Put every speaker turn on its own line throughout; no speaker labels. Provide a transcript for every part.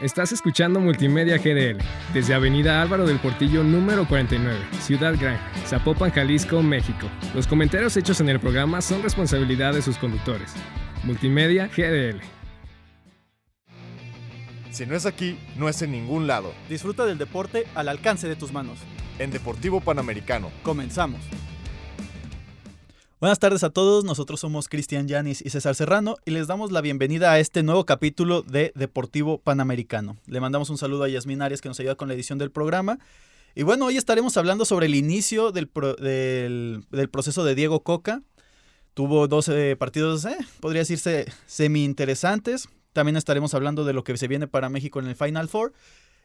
Estás escuchando Multimedia GDL desde Avenida Álvaro del Portillo número 49, Ciudad Gran, Zapopan, Jalisco, México. Los comentarios hechos en el programa son responsabilidad de sus conductores. Multimedia GDL.
Si no es aquí, no es en ningún lado.
Disfruta del deporte al alcance de tus manos.
En Deportivo Panamericano.
Comenzamos. Buenas tardes a todos, nosotros somos Cristian Yanis y César Serrano y les damos la bienvenida a este nuevo capítulo de Deportivo Panamericano. Le mandamos un saludo a Yasmin Arias que nos ayuda con la edición del programa. Y bueno, hoy estaremos hablando sobre el inicio del, del, proceso de Diego Coca. Tuvo 12 partidos, eh, podría decirse, semi interesantes. También estaremos hablando de lo que se viene para México en el Final Four.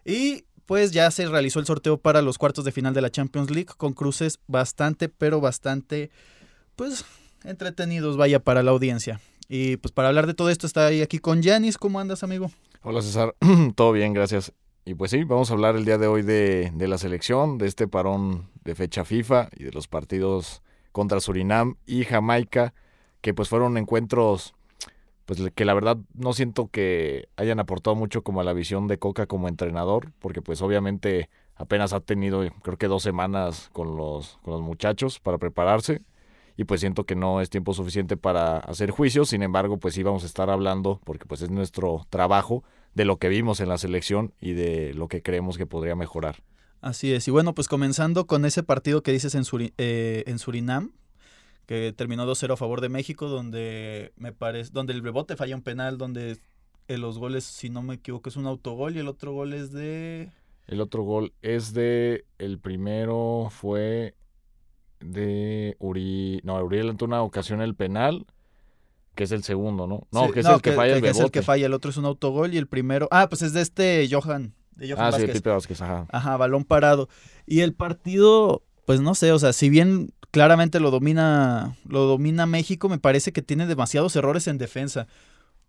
Y pues ya se realizó el sorteo para los cuartos de final de la Champions League con cruces bastante, pero bastante pues entretenidos vaya para la audiencia. Y pues para hablar de todo esto está ahí aquí con Yanis. ¿Cómo andas, amigo?
Hola, César. todo bien, gracias. Y pues sí, vamos a hablar el día de hoy de, de, la selección, de este parón de fecha FIFA y de los partidos contra Surinam y Jamaica, que pues fueron encuentros pues que la verdad no siento que hayan aportado mucho como a la visión de Coca como entrenador, porque pues obviamente apenas ha tenido creo que dos semanas con los, con los muchachos para prepararse y pues siento que no es tiempo suficiente para hacer juicios, sin embargo pues sí vamos a estar hablando porque pues es nuestro trabajo de lo que vimos en la selección y de lo que creemos que podría mejorar.
Así es, y bueno pues comenzando con ese partido que dices en, eh, en Surinam, que terminó 2-0 a favor de México, donde me parece, donde el rebote falla un penal, donde eh, los goles, si no me equivoco, es un autogol y el otro gol es de...
El otro gol es de, el primero fue de Uri. No, Uriel en una ocasión el penal, que es el segundo, ¿no? No, que es el que, falla el
que es el que falla, el otro es un autogol y el primero. Ah, pues es de este Johan. De Johan
ah, sí, Pipe Vázquez, ajá.
Ajá, balón parado. Y el partido, pues no sé, o sea, si bien claramente lo domina, lo domina México, me parece que tiene demasiados errores en defensa.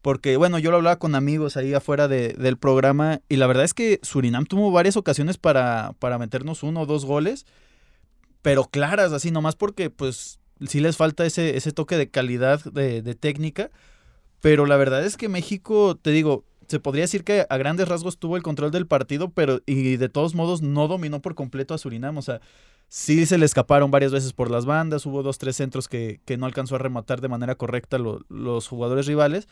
Porque, bueno, yo lo hablaba con amigos ahí afuera de, del programa y la verdad es que Surinam tuvo varias ocasiones para, para meternos uno o dos goles pero claras, así nomás porque pues sí les falta ese, ese toque de calidad de, técnica. Pero la verdad es que México, te digo, se podría decir que a grandes rasgos tuvo el control del partido, pero y de todos modos no dominó por completo a Surinam. O sea, sí se le escaparon varias veces por las bandas, hubo dos, tres centros que, no alcanzó a rematar de manera correcta los jugadores rivales,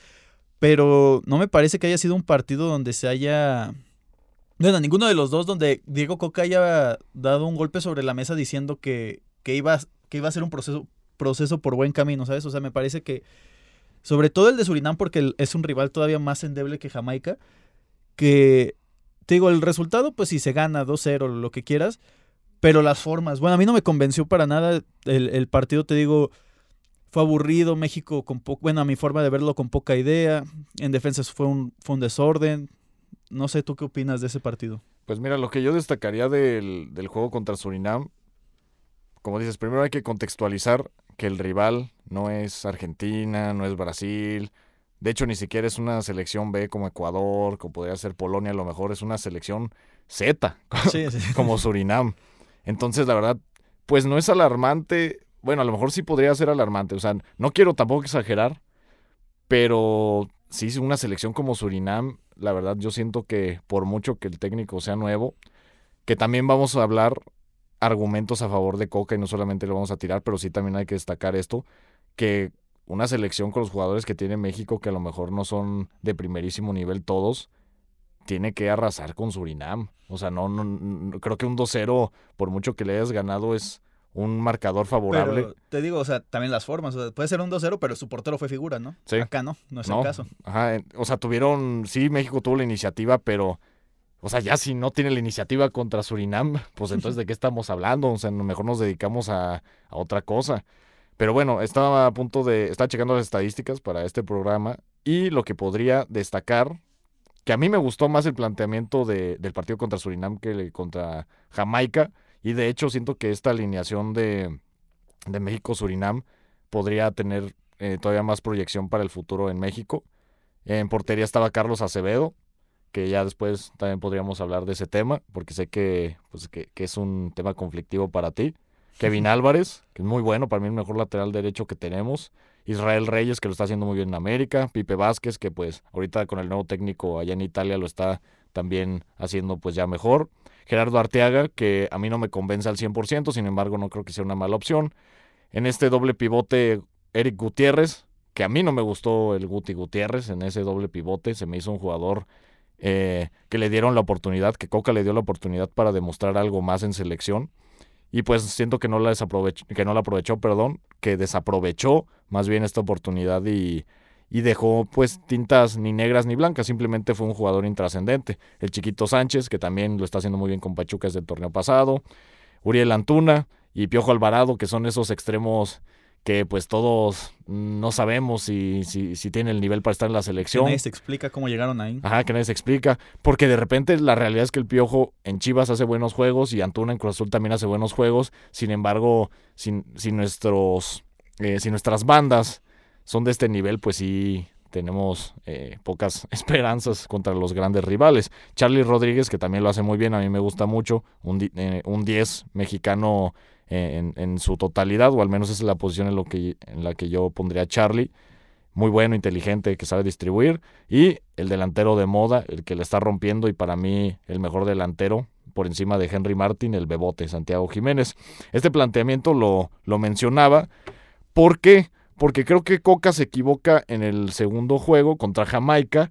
pero no me parece que haya sido un partido donde se haya bueno, ninguno de los dos donde Diego Coca haya dado un golpe sobre la mesa diciendo que, que, iba, que iba a ser un proceso, proceso por buen camino, ¿sabes? O sea, me parece que, sobre todo el de Surinam, porque es un rival todavía más endeble que Jamaica, que, te digo, el resultado, pues si se gana 2-0, lo que quieras, pero las formas, bueno, a mí no me convenció para nada el, el partido, te digo, fue aburrido, México con poco, bueno, a mi forma de verlo con poca idea, en defensa fue un, fue un desorden, no sé, ¿tú qué opinas de ese partido?
Pues mira, lo que yo destacaría del, juego contra Surinam, como dices, primero hay que contextualizar que el rival no es Argentina, no es Brasil. De hecho, ni siquiera es una selección B como Ecuador, como podría ser Polonia, a lo mejor es una selección Z, como Surinam. Entonces, la verdad, pues no es alarmante. Bueno, a lo mejor sí podría ser alarmante. O sea, no quiero tampoco exagerar, pero sí, una selección como Surinam la verdad, yo siento que por mucho que el técnico sea nuevo, que también vamos a hablar argumentos a favor de Coca y no solamente lo vamos a tirar, pero sí también hay que destacar esto, que una selección con los jugadores que tiene México, que a lo mejor no son de primerísimo nivel todos, tiene que arrasar con Surinam. O sea, no, no creo que un 2-0, por mucho que le hayas ganado, es un marcador favorable.
Pero te digo, o sea, también las formas. puede ser un 2-0, pero su portero fue figura, ¿no?
Sí.
Acá no, no es el caso.
Ajá, o sea, tuvieron, sí, México tuvo la iniciativa, pero, o sea, ya si no tiene la iniciativa contra Surinam, pues entonces de qué estamos hablando, o sea, mejor nos dedicamos a, a otra cosa. Pero bueno, estaba a punto de, estaba checando las estadísticas para este programa y lo que podría destacar, que a mí me gustó más el planteamiento de, del partido contra Surinam que contra Jamaica, y de hecho siento que esta alineación de, México-Surinam podría tener eh, todavía más proyección para el futuro en México. En portería estaba Carlos Acevedo, que ya después también podríamos hablar de ese tema, porque sé que, pues, que, es un tema conflictivo para ti. Kevin Álvarez, que es muy bueno, para mí el mejor lateral derecho que tenemos. Israel Reyes, que lo está haciendo muy bien en América. Pipe Vázquez, que pues ahorita con el nuevo técnico allá en Italia lo está también haciendo pues ya mejor. Gerardo Arteaga, que a mí no me convence al 100%, sin embargo no creo que sea una mala opción. En este doble pivote, Eric Gutiérrez, que a mí no me gustó el Guti Gutiérrez en ese doble pivote, se me hizo un jugador eh, que le dieron la oportunidad, que Coca le dio la oportunidad para demostrar algo más en selección. Y pues siento que no la que no la aprovechó, perdón, que desaprovechó más bien esta oportunidad y, y dejó pues tintas ni negras ni blancas, simplemente fue un jugador intrascendente. El chiquito Sánchez, que también lo está haciendo muy bien con Pachuca desde el torneo pasado, Uriel Antuna y Piojo Alvarado, que son esos extremos que pues todos no sabemos si, si, si tienen el nivel para estar en la selección.
Que nadie se explica cómo llegaron ahí.
Ajá, que nadie se explica. Porque de repente la realidad es que el Piojo en Chivas hace buenos juegos y Antuna en Cruz Azul también hace buenos juegos. Sin embargo, sin, si, nuestros, eh, si nuestras bandas son de este nivel, pues sí tenemos eh, pocas esperanzas contra los grandes rivales. Charlie Rodríguez, que también lo hace muy bien, a mí me gusta mucho, un, eh, un 10 mexicano en, en, su totalidad, o al menos esa es la posición en, lo que, en la que yo pondría a Charlie. Muy bueno, inteligente, que sabe distribuir. Y el delantero de moda, el que le está rompiendo y para mí el mejor delantero por encima de Henry Martin, el bebote Santiago Jiménez. Este planteamiento lo, lo mencionaba porque porque creo que Coca se equivoca en el segundo juego contra Jamaica,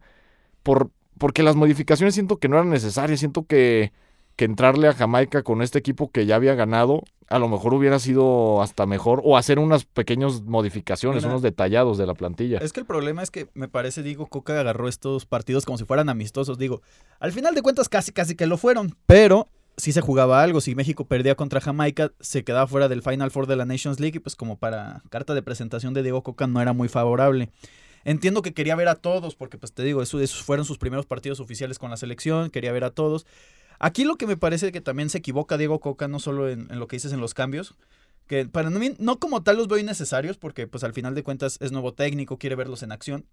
por, porque las modificaciones siento que no eran necesarias, siento que, que entrarle a Jamaica con este equipo que ya había ganado, a lo mejor hubiera sido hasta mejor, o hacer unas pequeñas modificaciones, unos detallados de la plantilla.
Es que el problema es que me parece, digo, Coca agarró estos partidos como si fueran amistosos, digo, al final de cuentas casi, casi que lo fueron, pero si se jugaba algo. Si México perdía contra Jamaica, se quedaba fuera del Final Four de la Nations League y pues como para carta de presentación de Diego Coca no era muy favorable. Entiendo que quería ver a todos, porque pues te digo, esos fueron sus primeros partidos oficiales con la selección, quería ver a todos. Aquí lo que me parece que también se equivoca Diego Coca, no solo en, lo que dices en los cambios, que para mí no como tal los veo innecesarios, porque pues al final de cuentas es nuevo técnico, quiere verlos en acción.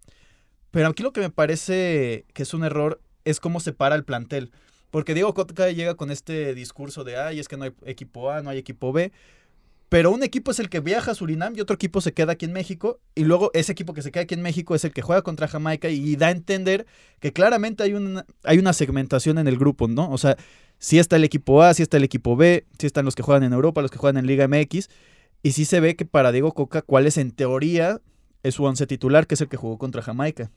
Pero aquí lo que me parece que es un error es cómo separa el plantel. Porque Diego Coca llega con este discurso de, ay, es que no hay equipo A, no hay equipo B. Pero un equipo es el que viaja a Surinam y otro equipo se queda aquí en México. Y luego ese equipo que se queda aquí en México es el que juega contra Jamaica y da a entender que claramente hay una, hay una segmentación en el grupo, ¿no? O sea, si está el equipo A, si está el equipo B, si están los que juegan en Europa, los que juegan en Liga MX. Y sí se ve que para Diego Coca, cuál es en teoría es su once titular, que es el que jugó contra Jamaica.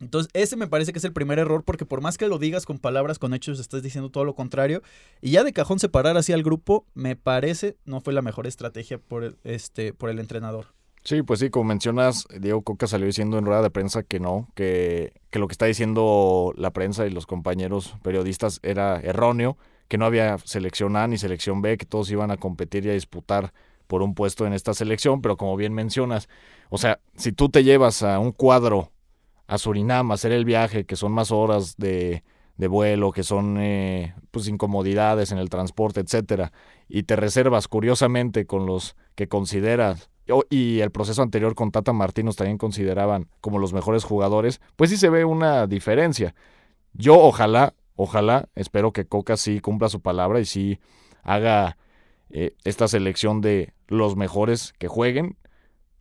Entonces, ese me parece que es el primer error, porque por más que lo digas con palabras, con hechos, estás diciendo todo lo contrario. Y ya de cajón separar así al grupo, me parece, no fue la mejor estrategia por el, este, por el entrenador.
Sí, pues sí, como mencionas, Diego Coca salió diciendo en rueda de prensa que no, que, que lo que está diciendo la prensa y los compañeros periodistas era erróneo, que no había selección A ni selección B, que todos iban a competir y a disputar por un puesto en esta selección, pero como bien mencionas, o sea, si tú te llevas a un cuadro a Surinam hacer el viaje, que son más horas de, de vuelo, que son eh, pues incomodidades en el transporte, etcétera, y te reservas curiosamente con los que consideras y el proceso anterior con Tata Martínez también consideraban como los mejores jugadores, pues sí se ve una diferencia. Yo ojalá, ojalá, espero que Coca sí cumpla su palabra y sí haga eh, esta selección de los mejores que jueguen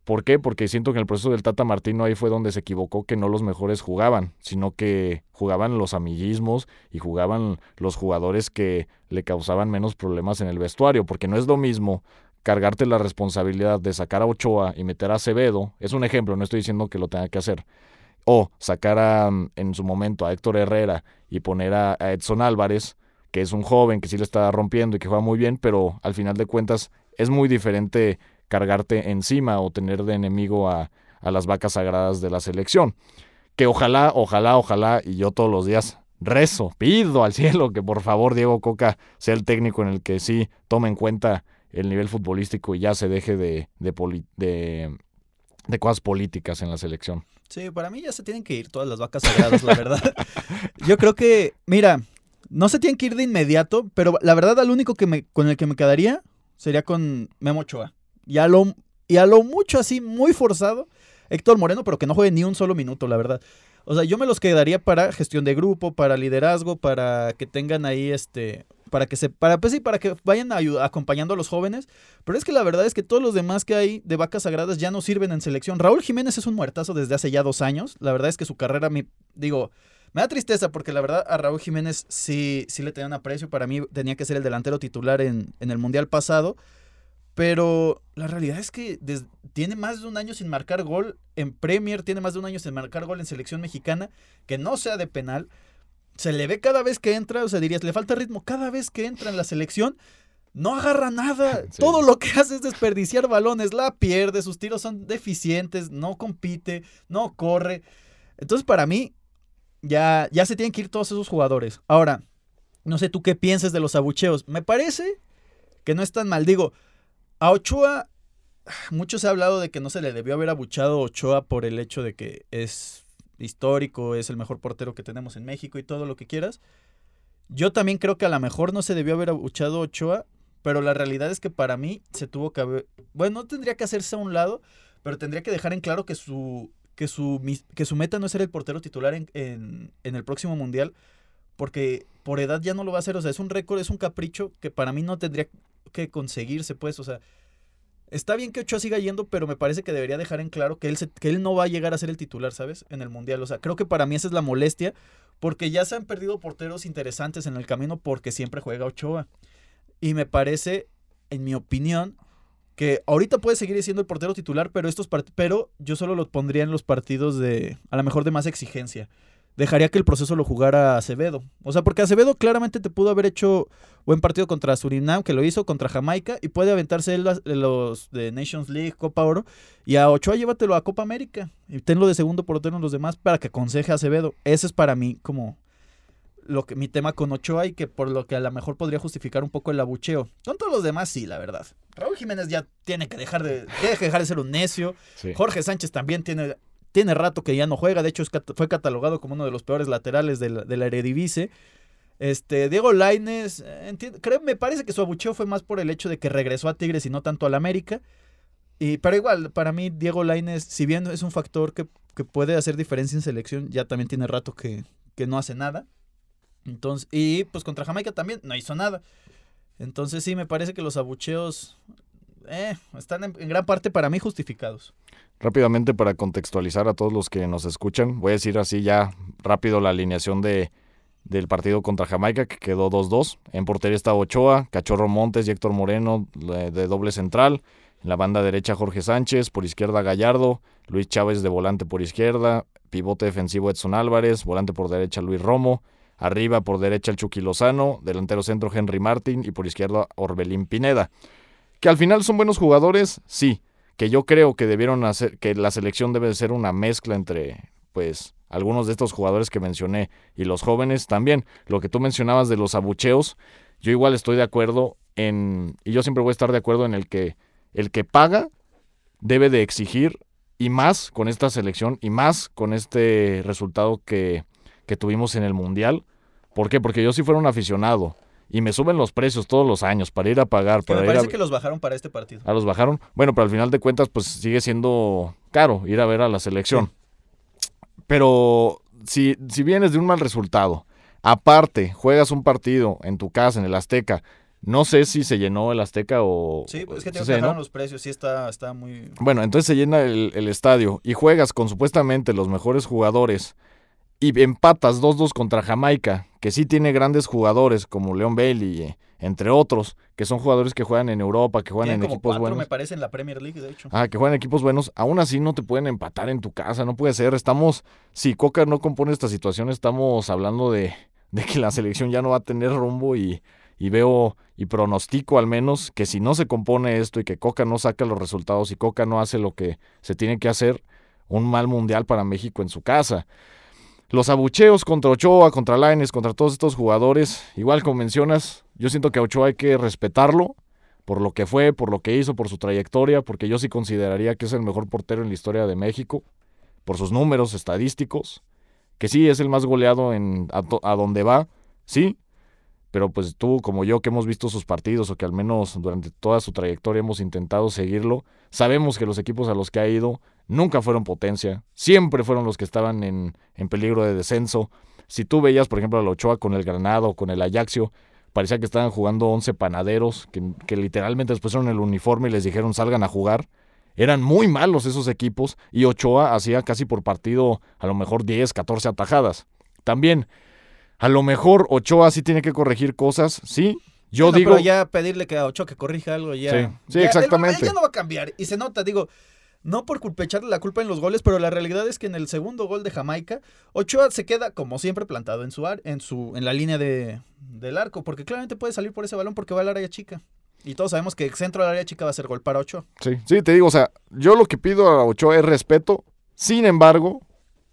¿Por qué? Porque siento que en el proceso del Tata Martino ahí fue donde se equivocó que no los mejores jugaban, sino que jugaban los amiguismos y jugaban los jugadores que le causaban menos problemas en el vestuario, porque no es lo mismo cargarte la responsabilidad de sacar a Ochoa y meter a Acevedo, es un ejemplo, no estoy diciendo que lo tenga que hacer, o sacar a, en su momento a Héctor Herrera y poner a, a Edson Álvarez, que es un joven que sí le está rompiendo y que juega muy bien, pero al final de cuentas es muy diferente cargarte encima o tener de enemigo a, a las vacas sagradas de la selección. Que ojalá, ojalá, ojalá, y yo todos los días rezo, pido al cielo que por favor Diego Coca sea el técnico en el que sí tome en cuenta el nivel futbolístico y ya se deje de, de, de, de cosas políticas en la selección.
Sí, para mí ya se tienen que ir todas las vacas sagradas, la verdad. Yo creo que, mira, no se tienen que ir de inmediato, pero la verdad al único que me, con el que me quedaría sería con Memo Ochoa. Y a lo, y a lo mucho así, muy forzado, Héctor Moreno, pero que no juegue ni un solo minuto, la verdad. O sea, yo me los quedaría para gestión de grupo, para liderazgo, para que tengan ahí este. Para que se. Para, pues sí, para que vayan acompañando a los jóvenes. Pero es que la verdad es que todos los demás que hay de vacas sagradas ya no sirven en selección. Raúl Jiménez es un muertazo desde hace ya dos años. La verdad es que su carrera, me, digo, Me da tristeza porque la verdad a Raúl Jiménez sí, sí le tenía un aprecio. Para mí tenía que ser el delantero titular en, en el Mundial pasado. Pero la realidad es que tiene más de un año sin marcar gol en Premier, tiene más de un año sin marcar gol en selección mexicana, que no sea de penal. Se le ve cada vez que entra, o sea, dirías, le falta ritmo cada vez que entra en la selección. No agarra nada. Todo lo que hace es desperdiciar balones. La pierde, sus tiros son deficientes, no compite, no corre. Entonces, para mí, ya, ya se tienen que ir todos esos jugadores. Ahora, no sé tú qué piensas de los abucheos. Me parece que no es tan mal. Digo, a Ochoa, mucho se ha hablado de que no se le debió haber abuchado a Ochoa por el hecho de que es histórico, es el mejor portero que tenemos en México y todo lo que quieras. Yo también creo que a lo mejor no se debió haber abuchado a Ochoa, pero la realidad es que para mí se tuvo que haber... Bueno, no tendría que hacerse a un lado, pero tendría que dejar en claro que su, que su, que su meta no es ser el portero titular en, en, en el próximo Mundial, porque por edad ya no lo va a hacer, o sea, es un récord, es un capricho que para mí no tendría que conseguirse, pues, o sea, está bien que Ochoa siga yendo, pero me parece que debería dejar en claro que él, que él no va a llegar a ser el titular, ¿sabes? En el Mundial, o sea, creo que para mí esa es la molestia, porque ya se han perdido porteros interesantes en el camino porque siempre juega Ochoa. Y me parece, en mi opinión, que ahorita puede seguir siendo el portero titular, pero estos pero yo solo lo pondría en los partidos de a lo mejor de más exigencia dejaría que el proceso lo jugara Acevedo. O sea, porque Acevedo claramente te pudo haber hecho buen partido contra Surinam, que lo hizo, contra Jamaica, y puede aventarse él los de Nations League, Copa Oro, y a Ochoa llévatelo a Copa América, y tenlo de segundo portero en los demás para que aconseje a Acevedo. Ese es para mí como lo que mi tema con Ochoa y que por lo que a lo mejor podría justificar un poco el abucheo. Con todos los demás sí, la verdad. Raúl Jiménez ya tiene que dejar de, tiene que dejar de ser un necio. Jorge Sánchez también tiene tiene rato que ya no juega, de hecho fue catalogado como uno de los peores laterales de la, Eredivisie. Este, Diego Laines, eh, creo, me parece que su abucheo fue más por el hecho de que regresó a Tigres y no tanto al América. Y, pero igual, para mí, Diego Laines, si bien es un factor que, puede hacer diferencia en selección, ya también tiene rato que, que, no hace nada. Entonces, y pues contra Jamaica también no hizo nada. Entonces sí, me parece que los abucheos eh, están en, gran parte para mí justificados.
Rápidamente para contextualizar a todos los que nos escuchan, voy a decir así ya rápido la alineación de, del partido contra Jamaica que quedó 2-2. En portería estaba Ochoa, Cachorro Montes y Héctor Moreno de doble central. En la banda derecha Jorge Sánchez, por izquierda Gallardo, Luis Chávez de volante por izquierda, pivote defensivo Edson Álvarez, volante por derecha Luis Romo, arriba por derecha el Chucky Lozano, delantero centro Henry Martín y por izquierda Orbelín Pineda. Que al final son buenos jugadores, sí. Que yo creo que debieron hacer, que la selección debe ser una mezcla entre, pues, algunos de estos jugadores que mencioné y los jóvenes también. Lo que tú mencionabas de los abucheos, yo igual estoy de acuerdo en, y yo siempre voy a estar de acuerdo en el que el que paga debe de exigir y más con esta selección y más con este resultado que, que tuvimos en el Mundial. ¿Por qué? Porque yo si fuera un aficionado y me suben los precios todos los años para ir a pagar. Para
me
parece
que los bajaron para este partido.
¿A los bajaron? Bueno, pero al final de cuentas, pues sigue siendo caro ir a ver a la selección. Pero si, si vienes de un mal resultado, aparte juegas un partido en tu casa, en el Azteca, no sé si se llenó el Azteca o.
Sí, pues es que te bajaron los precios, sí está, está muy.
Bueno, entonces se llena el, el, estadio y juegas con supuestamente los mejores jugadores y empatas 2-2 contra Jamaica, que sí tiene grandes jugadores como Leon Bailey, entre otros, que son jugadores que juegan en Europa, que juegan en equipos buenos.
me parece en la Premier League, de hecho.
Ah, que juegan en equipos buenos. Aún así no te pueden empatar en tu casa, no puede ser. Estamos, si Coca no compone esta situación, estamos hablando de, de que la selección ya no va a tener rumbo y, y veo y pronostico al menos que si no se compone esto y que Coca no saca los resultados y Coca no hace lo que se tiene que hacer, un mal mundial para México en su casa. Los abucheos contra Ochoa, contra Laines, contra todos estos jugadores, igual como mencionas, yo siento que a Ochoa hay que respetarlo por lo que fue, por lo que hizo, por su trayectoria, porque yo sí consideraría que es el mejor portero en la historia de México, por sus números estadísticos, que sí es el más goleado en, a, a donde va, sí, pero pues tú como yo que hemos visto sus partidos o que al menos durante toda su trayectoria hemos intentado seguirlo, sabemos que los equipos a los que ha ido nunca fueron potencia, siempre fueron los que estaban en, en peligro de descenso. Si tú veías, por ejemplo, a la Ochoa con el Granado o con el Ajaxio, parecía que estaban jugando 11 panaderos, que, que literalmente después pusieron el uniforme y les dijeron salgan a jugar. Eran muy malos esos equipos y Ochoa hacía casi por partido a lo mejor 10, 14 atajadas también, a lo mejor Ochoa sí tiene que corregir cosas, sí. Yo
Bueno,
digo,
Pero ya pedirle que a Ochoa que corrija algo ya.
Sí, sí,
ya- él-
exactamente.
él ya no va a cambiar. Y se nota, digo, no por culpa, echarle la culpa en los goles, pero la realidad es que en el segundo gol de Jamaica, Ochoa se queda, como siempre, plantado en su ar- en su, en la línea de, del arco, porque claramente puede salir por ese balón porque va al área chica. Y todos sabemos que el centro del área chica va a ser gol para Ochoa.
Sí, sí, te digo, o sea, yo lo que pido a Ochoa es respeto. Sin embargo,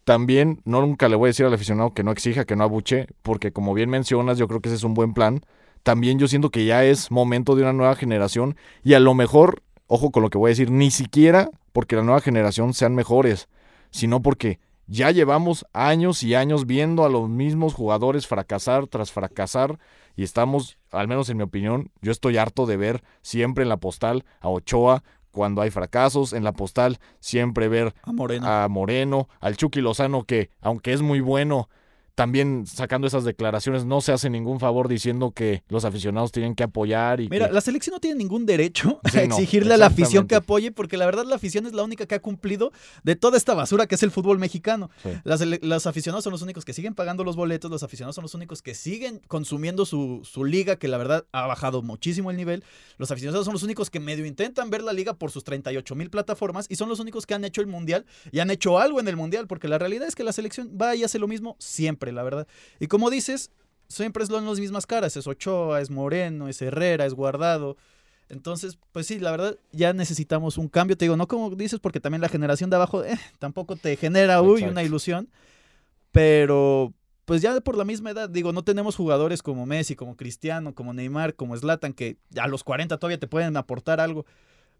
también no nunca le voy a decir al aficionado que no exija, que no abuche, porque como bien mencionas, yo creo que ese es un buen plan. También yo siento que ya es momento de una nueva generación y a lo mejor, ojo con lo que voy a decir, ni siquiera porque la nueva generación sean mejores, sino porque ya llevamos años y años viendo a los mismos jugadores fracasar tras fracasar y estamos, al menos en mi opinión, yo estoy harto de ver siempre en la postal a Ochoa cuando hay fracasos, en la postal siempre ver
A Moreno.
a Moreno, al Chucky Lozano que aunque es muy bueno, también sacando esas declaraciones no se hace ningún favor diciendo que los aficionados tienen que apoyar y
Mira,
que-
la selección no tiene ningún derecho
Sí,
a
no,
exigirle a la afición que apoye, porque la verdad la afición es la única que ha cumplido de toda esta basura que es el fútbol mexicano.
Sí.
Las los aficionados son los únicos que siguen pagando los boletos, los aficionados son los únicos que siguen consumiendo su, su liga, que la verdad ha bajado muchísimo el nivel. Los aficionados son los únicos que medio intentan ver la liga por sus 38 mil plataformas y son los únicos que han hecho el mundial y han hecho algo en el mundial, porque la realidad es que la selección va y hace lo mismo siempre, la verdad. Y como dices, siempre son las mismas caras, es Ochoa, es Moreno, es Herrera, es Guardado. Entonces, pues sí, la verdad, ya necesitamos un cambio. Te digo, no como dices, porque también la generación de abajo eh, tampoco te genera, uy,
Exacto.
una ilusión. Pero, pues ya por la misma edad, digo, no tenemos jugadores como Messi, como Cristiano, como Neymar, como Zlatan, que a los 40 todavía te pueden aportar algo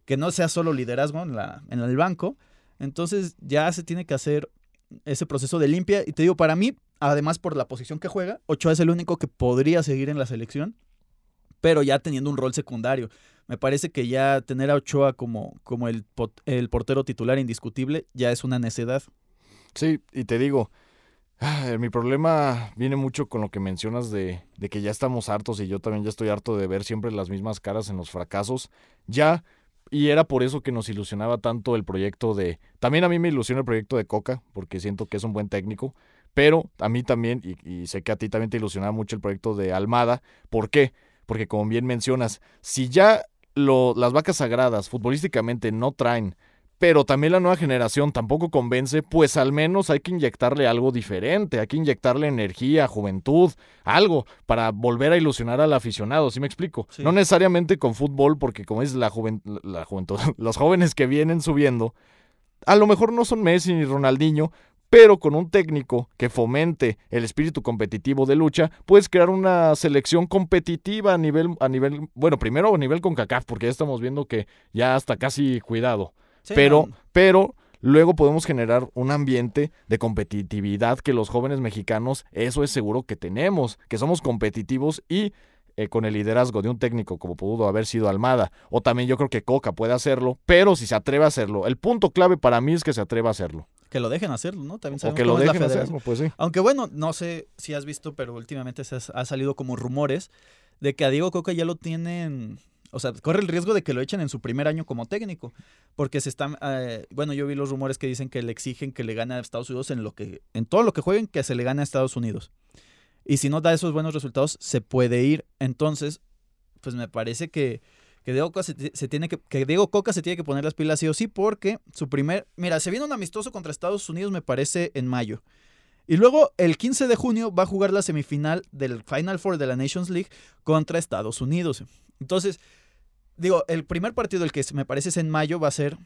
que no sea solo liderazgo en, la, en el banco. Entonces, ya se tiene que hacer ese proceso de limpia. Y te digo, para mí, además por la posición que juega, Ochoa es el único que podría seguir en la selección, pero ya teniendo un rol secundario. Me parece que ya tener a Ochoa como, como el, el portero titular indiscutible ya es una necedad.
Sí, y te digo, ah, mi problema viene mucho con lo que mencionas de, de que ya estamos hartos y yo también ya estoy harto de ver siempre las mismas caras en los fracasos. Ya, y era por eso que nos ilusionaba tanto el proyecto de... También a mí me ilusiona el proyecto de Coca, porque siento que es un buen técnico, pero a mí también, y, y sé que a ti también te ilusionaba mucho el proyecto de Almada. ¿Por qué? Porque como bien mencionas, si ya lo, las vacas sagradas futbolísticamente no traen pero también la nueva generación tampoco convence, pues al menos hay que inyectarle algo diferente, hay que inyectarle energía, juventud, algo para volver a ilusionar al aficionado, ¿sí me explico?
Sí.
No necesariamente con fútbol, porque como es la, juven- la juventud, los jóvenes que vienen subiendo, a lo mejor no son Messi ni Ronaldinho, pero con un técnico que fomente el espíritu competitivo de lucha, puedes crear una selección competitiva a nivel, a nivel, bueno, primero a nivel con CACAF, porque ya estamos viendo que ya está casi cuidado.
Sí,
pero,
no,
pero luego podemos generar un ambiente de competitividad que los jóvenes mexicanos, eso es seguro que tenemos, que somos competitivos y eh, con el liderazgo de un técnico como pudo haber sido Almada, o también yo creo que Coca puede hacerlo, pero si se atreve a hacerlo, el punto clave para mí es que se atreva a hacerlo,
que lo dejen hacerlo, ¿no? También
o que lo dejen hacerlo, pues sí.
Aunque bueno, no sé si has visto, pero últimamente se ha, ha salido como rumores de que a Diego Coca ya lo tienen, o sea, corre el riesgo de que lo echen en su primer año como técnico, porque se están, eh, bueno, yo vi los rumores que dicen que le exigen que le gane a Estados Unidos en lo que, en todo lo que jueguen, que se le gane a Estados Unidos. Y si no da esos buenos resultados, se puede ir. Entonces, pues me parece que, que Diego Coca se, ti- se tiene que, que Diego Coca se tiene que poner las pilas sí o sí, porque su primer, mira, se viene un amistoso contra Estados Unidos, me parece, en mayo. Y luego el 15 de junio va a jugar la semifinal del Final Four de la Nations League contra Estados Unidos. Entonces, digo, el primer partido, el que me parece es en mayo, va a ser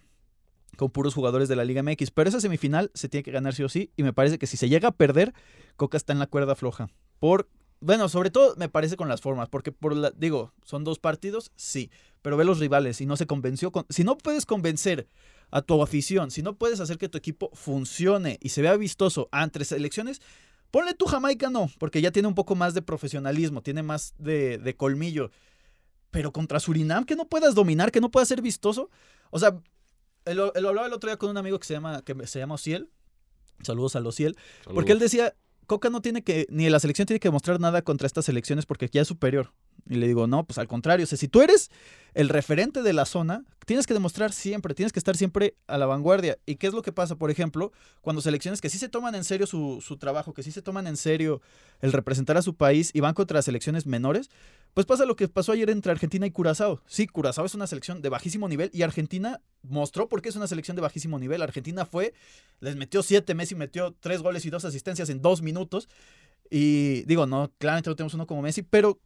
con puros jugadores de la Liga MX. Pero esa semifinal se tiene que ganar sí o sí. Y me parece que si se llega a perder, Coca está en la cuerda floja. Por, bueno, sobre todo me parece con las formas. Porque por la, digo, son dos partidos, sí. Pero ve los rivales y no se convenció. Con, si no puedes convencer a tu afición, si no puedes hacer que tu equipo funcione y se vea vistoso ante selecciones, ponle tu Jamaica no, porque ya tiene un poco más de profesionalismo, tiene más de, de colmillo. Pero contra Surinam, que no puedas dominar, que no puedas ser vistoso. O sea, lo, hablaba el otro día con un amigo que se llama, que se llama Ociel. Saludos a Ociel. Porque él decía, Coca no tiene que, ni la selección tiene que mostrar nada contra estas selecciones porque ya es superior. Y le digo, no, pues al contrario, o sea, si tú eres el referente de la zona, tienes que demostrar siempre, tienes que estar siempre a la vanguardia. ¿Y qué es lo que pasa, por ejemplo, cuando selecciones que sí se toman en serio su, su trabajo, que sí se toman en serio el representar a su país y van contra selecciones menores? Pues pasa lo que pasó ayer entre Argentina y Curazao. Sí, Curazao es una selección de bajísimo nivel y Argentina mostró por qué es una selección de bajísimo nivel. Argentina fue, les metió siete, Messi metió tres goles y dos asistencias en dos minutos. Y digo, no, claramente no tenemos uno como Messi, pero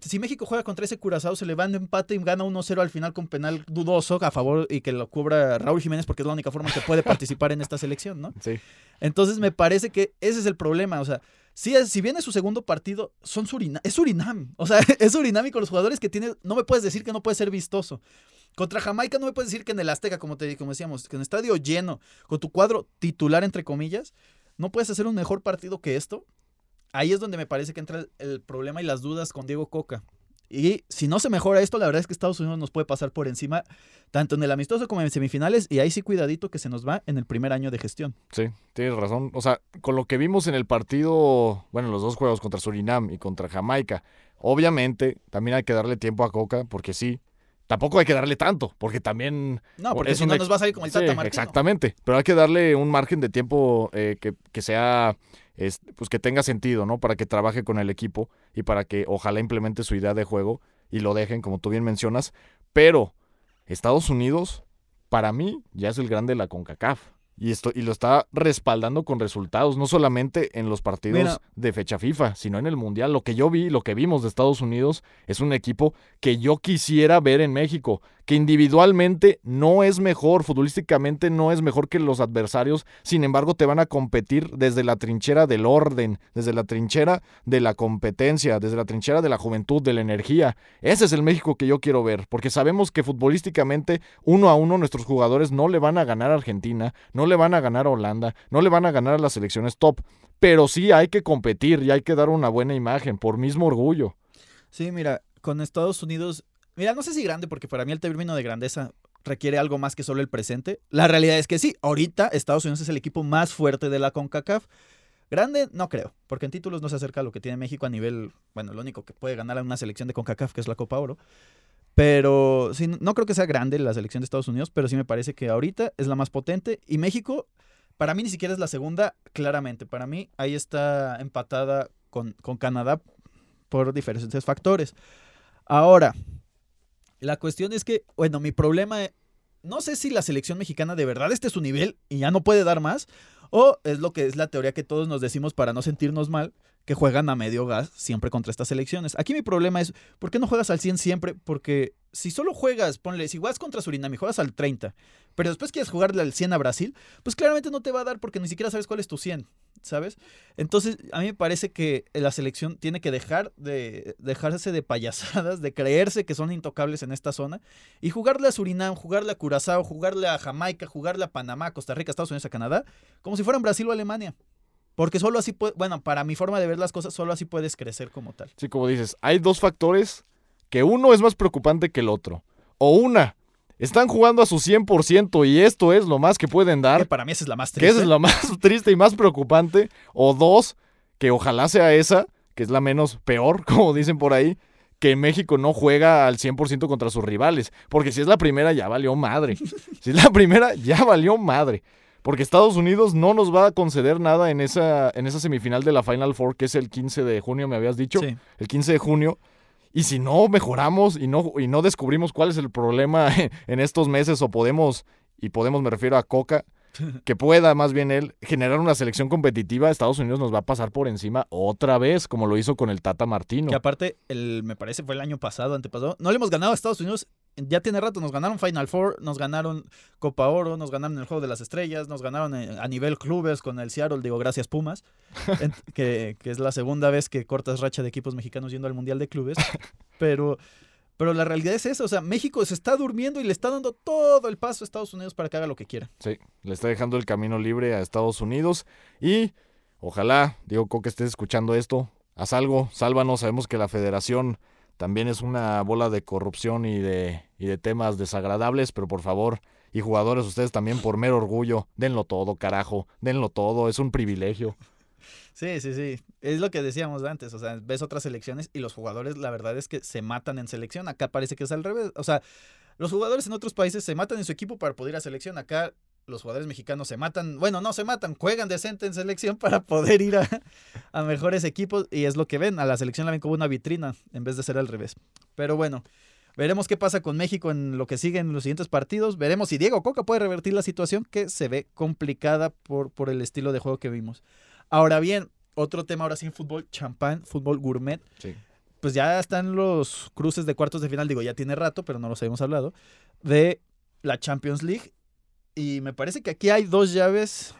si México juega contra ese Curazao, se le va en empate y gana 1-0 al final con penal dudoso a favor y que lo cubra Raúl Jiménez porque es la única forma que puede participar en esta selección, ¿no?
Sí.
Entonces me parece que ese es el problema, o sea, si, si viene su segundo partido, son Surinam, es Surinam, o sea, es Surinam y con los jugadores que tiene, no me puedes decir que no puede ser vistoso. Contra Jamaica no me puedes decir que en el Azteca, como, te, como decíamos, que en estadio lleno, con tu cuadro titular, entre comillas, no puedes hacer un mejor partido que esto ahí es donde me parece que entra el problema y las dudas con Diego Coca. Y si no se mejora esto, la verdad es que Estados Unidos nos puede pasar por encima, tanto en el amistoso como en semifinales, y ahí sí cuidadito que se nos va en el primer año de gestión.
Sí, tienes razón. O sea, con lo que vimos en el partido, bueno, los dos juegos contra Surinam y contra Jamaica, obviamente también hay que darle tiempo a Coca, porque sí, tampoco hay que darle tanto, porque también...
No, porque si no nos va a salir como el Tata.
Exactamente, pero hay que darle un margen de tiempo eh, que, que sea pues que tenga sentido, ¿no? Para que trabaje con el equipo y para que ojalá implemente su idea de juego y lo dejen, como tú bien mencionas. Pero Estados Unidos, para mí, ya es el grande de la CONCACAF. Y, esto, y lo está respaldando con resultados, no solamente en los partidos de fecha FIFA, sino en el Mundial. Lo que yo vi, lo que vimos de Estados Unidos, es un equipo que yo quisiera ver en México, que individualmente no es mejor, futbolísticamente no es mejor que los adversarios, sin embargo te van a competir desde la trinchera del orden, desde la trinchera de la competencia, desde la trinchera de la juventud, de la energía. Ese es el México que yo quiero ver, porque sabemos que futbolísticamente uno a uno nuestros jugadores no le van a ganar a Argentina, no le van a ganar a Holanda, no le van a ganar a las selecciones top, pero sí hay que competir y hay que dar una buena imagen por mismo orgullo.
Sí, mira, con Estados Unidos Mira, no sé si grande, porque para mí el término de grandeza requiere algo más que solo el presente. La realidad es que sí, ahorita Estados Unidos es el equipo más fuerte de la CONCACAF. Grande, no creo, porque en títulos no se acerca a lo que tiene México a nivel, bueno, lo único que puede ganar a una selección de CONCACAF, que es la Copa Oro. Pero sí, no creo que sea grande la selección de Estados Unidos, pero sí me parece que ahorita es la más potente. Y México, para mí ni siquiera es la segunda, claramente. Para mí ahí está empatada con, con Canadá por diferentes factores. Ahora, la cuestión es que, bueno, mi problema, no sé si la selección mexicana de verdad este es su nivel y ya no puede dar más, o es lo que es la teoría que todos nos decimos para no sentirnos mal, que juegan a medio gas siempre contra estas selecciones. Aquí mi problema es, ¿por qué no juegas al 100 siempre? Porque si solo juegas, ponle, si juegas contra Surinam y juegas al 30, pero después quieres jugarle al 100 a Brasil, pues claramente no te va a dar porque ni siquiera sabes cuál es tu 100. ¿sabes? Entonces, a mí me parece que la selección tiene que dejar de dejarse de payasadas, de creerse que son intocables en esta zona y jugarle a Surinam, jugarle a Curazao, jugarle a Jamaica, jugarle a Panamá, Costa Rica, Estados Unidos, a Canadá, como si fueran Brasil o Alemania. Porque solo así puede, bueno, para mi forma de ver las cosas, solo así puedes crecer como tal.
Sí, como dices, hay dos factores que uno es más preocupante que el otro. O una, están jugando a su 100% y esto es lo más que pueden dar. Que
para mí esa es la más triste.
Que esa es la más triste y más preocupante. O dos, que ojalá sea esa, que es la menos peor, como dicen por ahí, que México no juega al 100% contra sus rivales. Porque si es la primera, ya valió madre. Si es la primera, ya valió madre. Porque Estados Unidos no nos va a conceder nada en esa, en esa semifinal de la Final Four, que es el 15 de junio, me habías dicho. Sí. El 15 de junio. Y si no mejoramos y no, y no descubrimos cuál es el problema en estos meses o podemos, y podemos me refiero a Coca, que pueda más bien él generar una selección competitiva, Estados Unidos nos va a pasar por encima otra vez, como lo hizo con el Tata Martino.
Que aparte, el, me parece fue el año pasado, antepasado, no le hemos ganado a Estados Unidos ya tiene rato, nos ganaron Final Four, nos ganaron Copa Oro, nos ganaron el Juego de las Estrellas, nos ganaron eh, a nivel clubes con el Seattle, digo, gracias Pumas, que, es la segunda vez que cortas racha de equipos mexicanos yendo al Mundial de Clubes, pero, pero la realidad es esa, o sea, México se está durmiendo y le está dando todo el paso a Estados Unidos para que haga lo que quiera.
Sí, le está dejando el camino libre a Estados Unidos y ojalá, digo, que estés escuchando esto, haz algo, sálvanos, sabemos que la federación también es una bola de corrupción y de, y de temas desagradables, pero por favor, y jugadores, ustedes también por mero orgullo, denlo todo, carajo, denlo todo, es un privilegio.
Sí, sí, sí. Es lo que decíamos antes. O sea, ves otras selecciones y los jugadores, la verdad es que se matan en selección. Acá parece que es al revés. O sea, los jugadores en otros países se matan en su equipo para poder ir a selección. Acá los jugadores mexicanos se matan, bueno, no se matan, juegan decente en selección para poder ir a, a, mejores equipos y es lo que ven, a la selección la ven como una vitrina en vez de ser al revés. Pero bueno, veremos qué pasa con México en lo que sigue en los siguientes partidos, veremos si Diego Coca puede revertir la situación que se ve complicada por, por el estilo de juego que vimos. Ahora bien, otro tema ahora sí en fútbol, champán, fútbol gourmet.
Sí.
Pues ya están los cruces de cuartos de final, digo, ya tiene rato, pero no los habíamos hablado, de la Champions League y me parece que aquí hay dos llaves,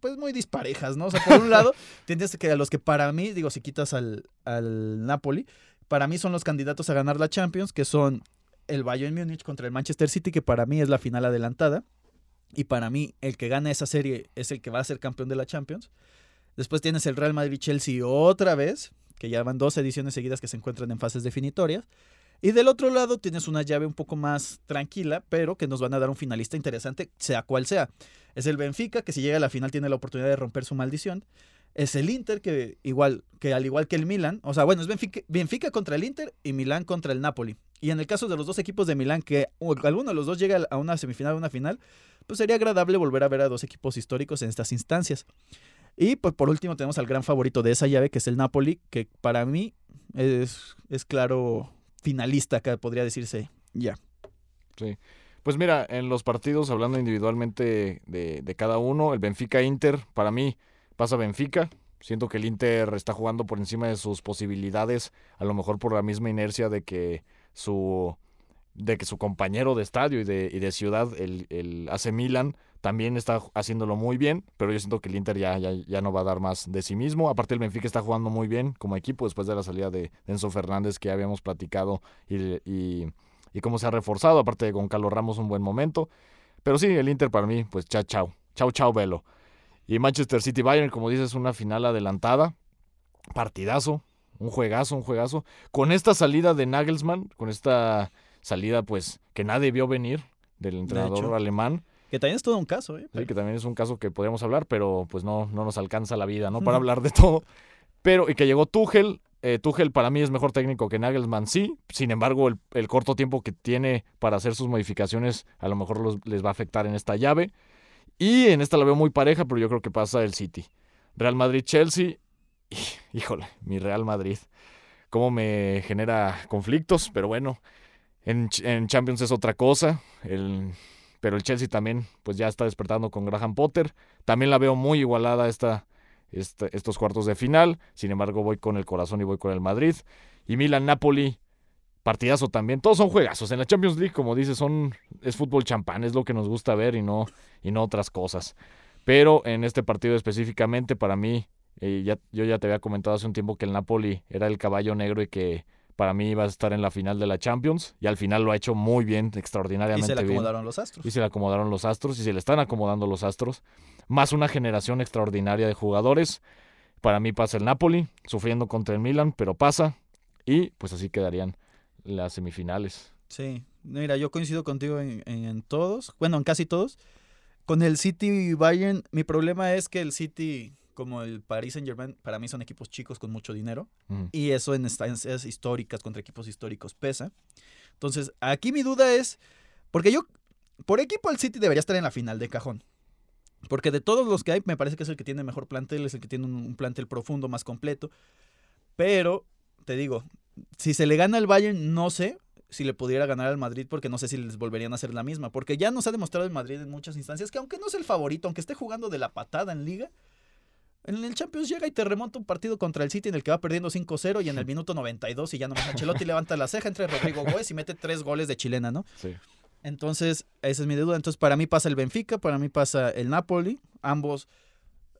pues muy disparejas, ¿no? O sea, por un lado, tienes que a los que para mí, digo, si quitas al, al Napoli, para mí son los candidatos a ganar la Champions, que son el Bayern Múnich contra el Manchester City, que para mí es la final adelantada. Y para mí, el que gana esa serie es el que va a ser campeón de la Champions. Después tienes el Real Madrid-Chelsea otra vez, que ya van dos ediciones seguidas que se encuentran en fases definitorias. Y del otro lado tienes una llave un poco más tranquila, pero que nos van a dar un finalista interesante, sea cual sea. Es el Benfica, que si llega a la final tiene la oportunidad de romper su maldición. Es el Inter, que igual que al igual que el Milan, o sea, bueno, es Benfica, Benfica contra el Inter y Milán contra el Napoli. Y en el caso de los dos equipos de Milán, que alguno de los dos llega a una semifinal o una final, pues sería agradable volver a ver a dos equipos históricos en estas instancias. Y pues por último tenemos al gran favorito de esa llave, que es el Napoli, que para mí es, es claro finalista, acá podría decirse ya.
Sí. Pues mira, en los partidos, hablando individualmente de, de cada uno, el Benfica-Inter, para mí pasa Benfica. Siento que el Inter está jugando por encima de sus posibilidades, a lo mejor por la misma inercia de que su de que su compañero de estadio y de, y de ciudad, el, el Milan, también está haciéndolo muy bien, pero yo siento que el Inter ya, ya, ya, no va a dar más de sí mismo. Aparte el Benfica está jugando muy bien como equipo después de la salida de Enzo Fernández que ya habíamos platicado y, y, y cómo se ha reforzado, aparte de con Carlos Ramos un buen momento. Pero sí, el Inter para mí, pues chao, chao, chao, chao, velo. Y Manchester City Bayern, como dices, una final adelantada, partidazo, un juegazo, un juegazo. Con esta salida de Nagelsmann, con esta salida pues que nadie vio venir del entrenador
de
alemán.
Que también es todo un caso, ¿eh?
Sí, que también es un caso que podríamos hablar, pero pues no, no nos alcanza la vida, ¿no? Para hablar de todo. Pero, y que llegó Tuchel. Eh, Tuchel para mí es mejor técnico que Nagelsmann, sí. Sin embargo, el, el corto tiempo que tiene para hacer sus modificaciones a lo mejor los, les va a afectar en esta llave. Y en esta la veo muy pareja, pero yo creo que pasa el City. Real Madrid-Chelsea. Híjole, mi Real Madrid. Cómo me genera conflictos, pero bueno. En, en Champions es otra cosa. El, pero el Chelsea también pues ya está despertando con Graham Potter. También la veo muy igualada esta, esta, estos cuartos de final. Sin embargo, voy con el corazón y voy con el Madrid. Y Milan-Napoli, partidazo también. Todos son juegazos. En la Champions League, como dices, son, es fútbol champán, es lo que nos gusta ver y no, y no otras cosas. Pero en este partido específicamente, para mí, eh, yo ya te había comentado hace un tiempo que el Napoli era el caballo negro y que para mí iba a estar en la final de la Champions y al final lo ha hecho muy bien, extraordinariamente bien.
Y se le
bien.
acomodaron los astros.
Y se le acomodaron los astros y se le están acomodando los astros. Más una generación extraordinaria de jugadores. Para mí pasa el Napoli, sufriendo contra el Milan, pero pasa. Y pues así quedarían las semifinales.
Sí, mira, yo coincido contigo en, en, en todos, bueno, en casi todos. Con el City y Bayern, mi problema es que el City como el Paris Saint Germain, para mí son equipos chicos con mucho dinero.
Mm.
Y eso en instancias históricas contra equipos históricos pesa. Entonces, aquí mi duda es, porque yo, por equipo el City debería estar en la final de cajón. Porque de todos los que hay, me parece que es el que tiene mejor plantel, es el que tiene un, un plantel profundo, más completo. Pero, te digo, si se le gana al Bayern, no sé si le pudiera ganar al Madrid, porque no sé si les volverían a hacer la misma. Porque ya nos ha demostrado el Madrid en muchas instancias que aunque no es el favorito, aunque esté jugando de la patada en liga, en el Champions llega y te remonta un partido contra el City en el que va perdiendo 5-0 y en el minuto 92 y ya no más Ancelotti levanta la ceja entre Rodrigo Gómez y mete tres goles de chilena, ¿no?
Sí.
Entonces, esa es mi duda. Entonces, para mí pasa el Benfica, para mí pasa el Napoli, ambos,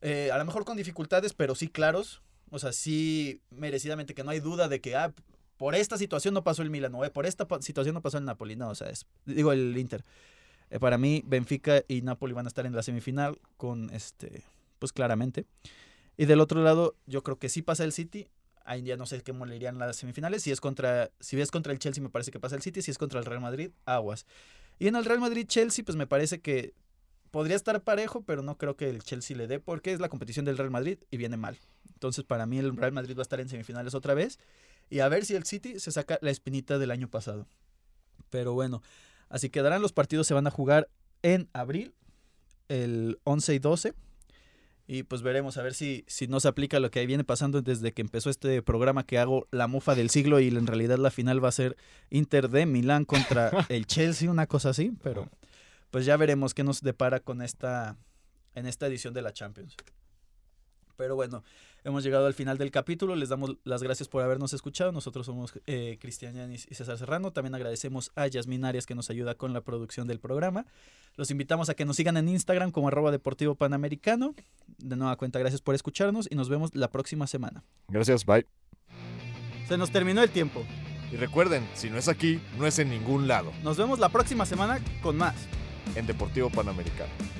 eh, a lo mejor con dificultades, pero sí claros. O sea, sí merecidamente que no hay duda de que, ah, por esta situación no pasó el Milan, o eh, por esta situación no pasó el Napoli. No, o sea, es, digo el Inter. Eh, para mí, Benfica y Napoli van a estar en la semifinal con este pues claramente. Y del otro lado, yo creo que sí pasa el City. Ahí ya no sé qué le irían las semifinales. Si es contra, si es contra el Chelsea, me parece que pasa el City. Si es contra el Real Madrid, aguas. Y en el Real Madrid-Chelsea, pues me parece que podría estar parejo, pero no creo que el Chelsea le dé porque es la competición del Real Madrid y viene mal. Entonces, para mí el Real Madrid va a estar en semifinales otra vez y a ver si el City se saca la espinita del año pasado. Pero bueno, así quedarán los partidos se van a jugar en abril, el 11 y 12. Y pues veremos a ver si, si no se aplica lo que viene pasando desde que empezó este programa que hago la mufa del siglo y en realidad la final va a ser Inter de Milán contra el Chelsea, una cosa así, pero pues ya veremos qué nos depara con esta en esta edición de la Champions. Pero bueno, hemos llegado al final del capítulo. Les damos las gracias por habernos escuchado. Nosotros somos eh, Cristian Yanis y César Serrano. También agradecemos a Yasmin Arias que nos ayuda con la producción del programa. Los invitamos a que nos sigan en Instagram como arroba deportivo panamericano. De nueva cuenta, gracias por escucharnos y nos vemos la próxima semana.
Gracias, bye.
Se nos terminó el tiempo.
Y recuerden, si no es aquí, no es en ningún lado.
Nos vemos la próxima semana con más.
En Deportivo Panamericano.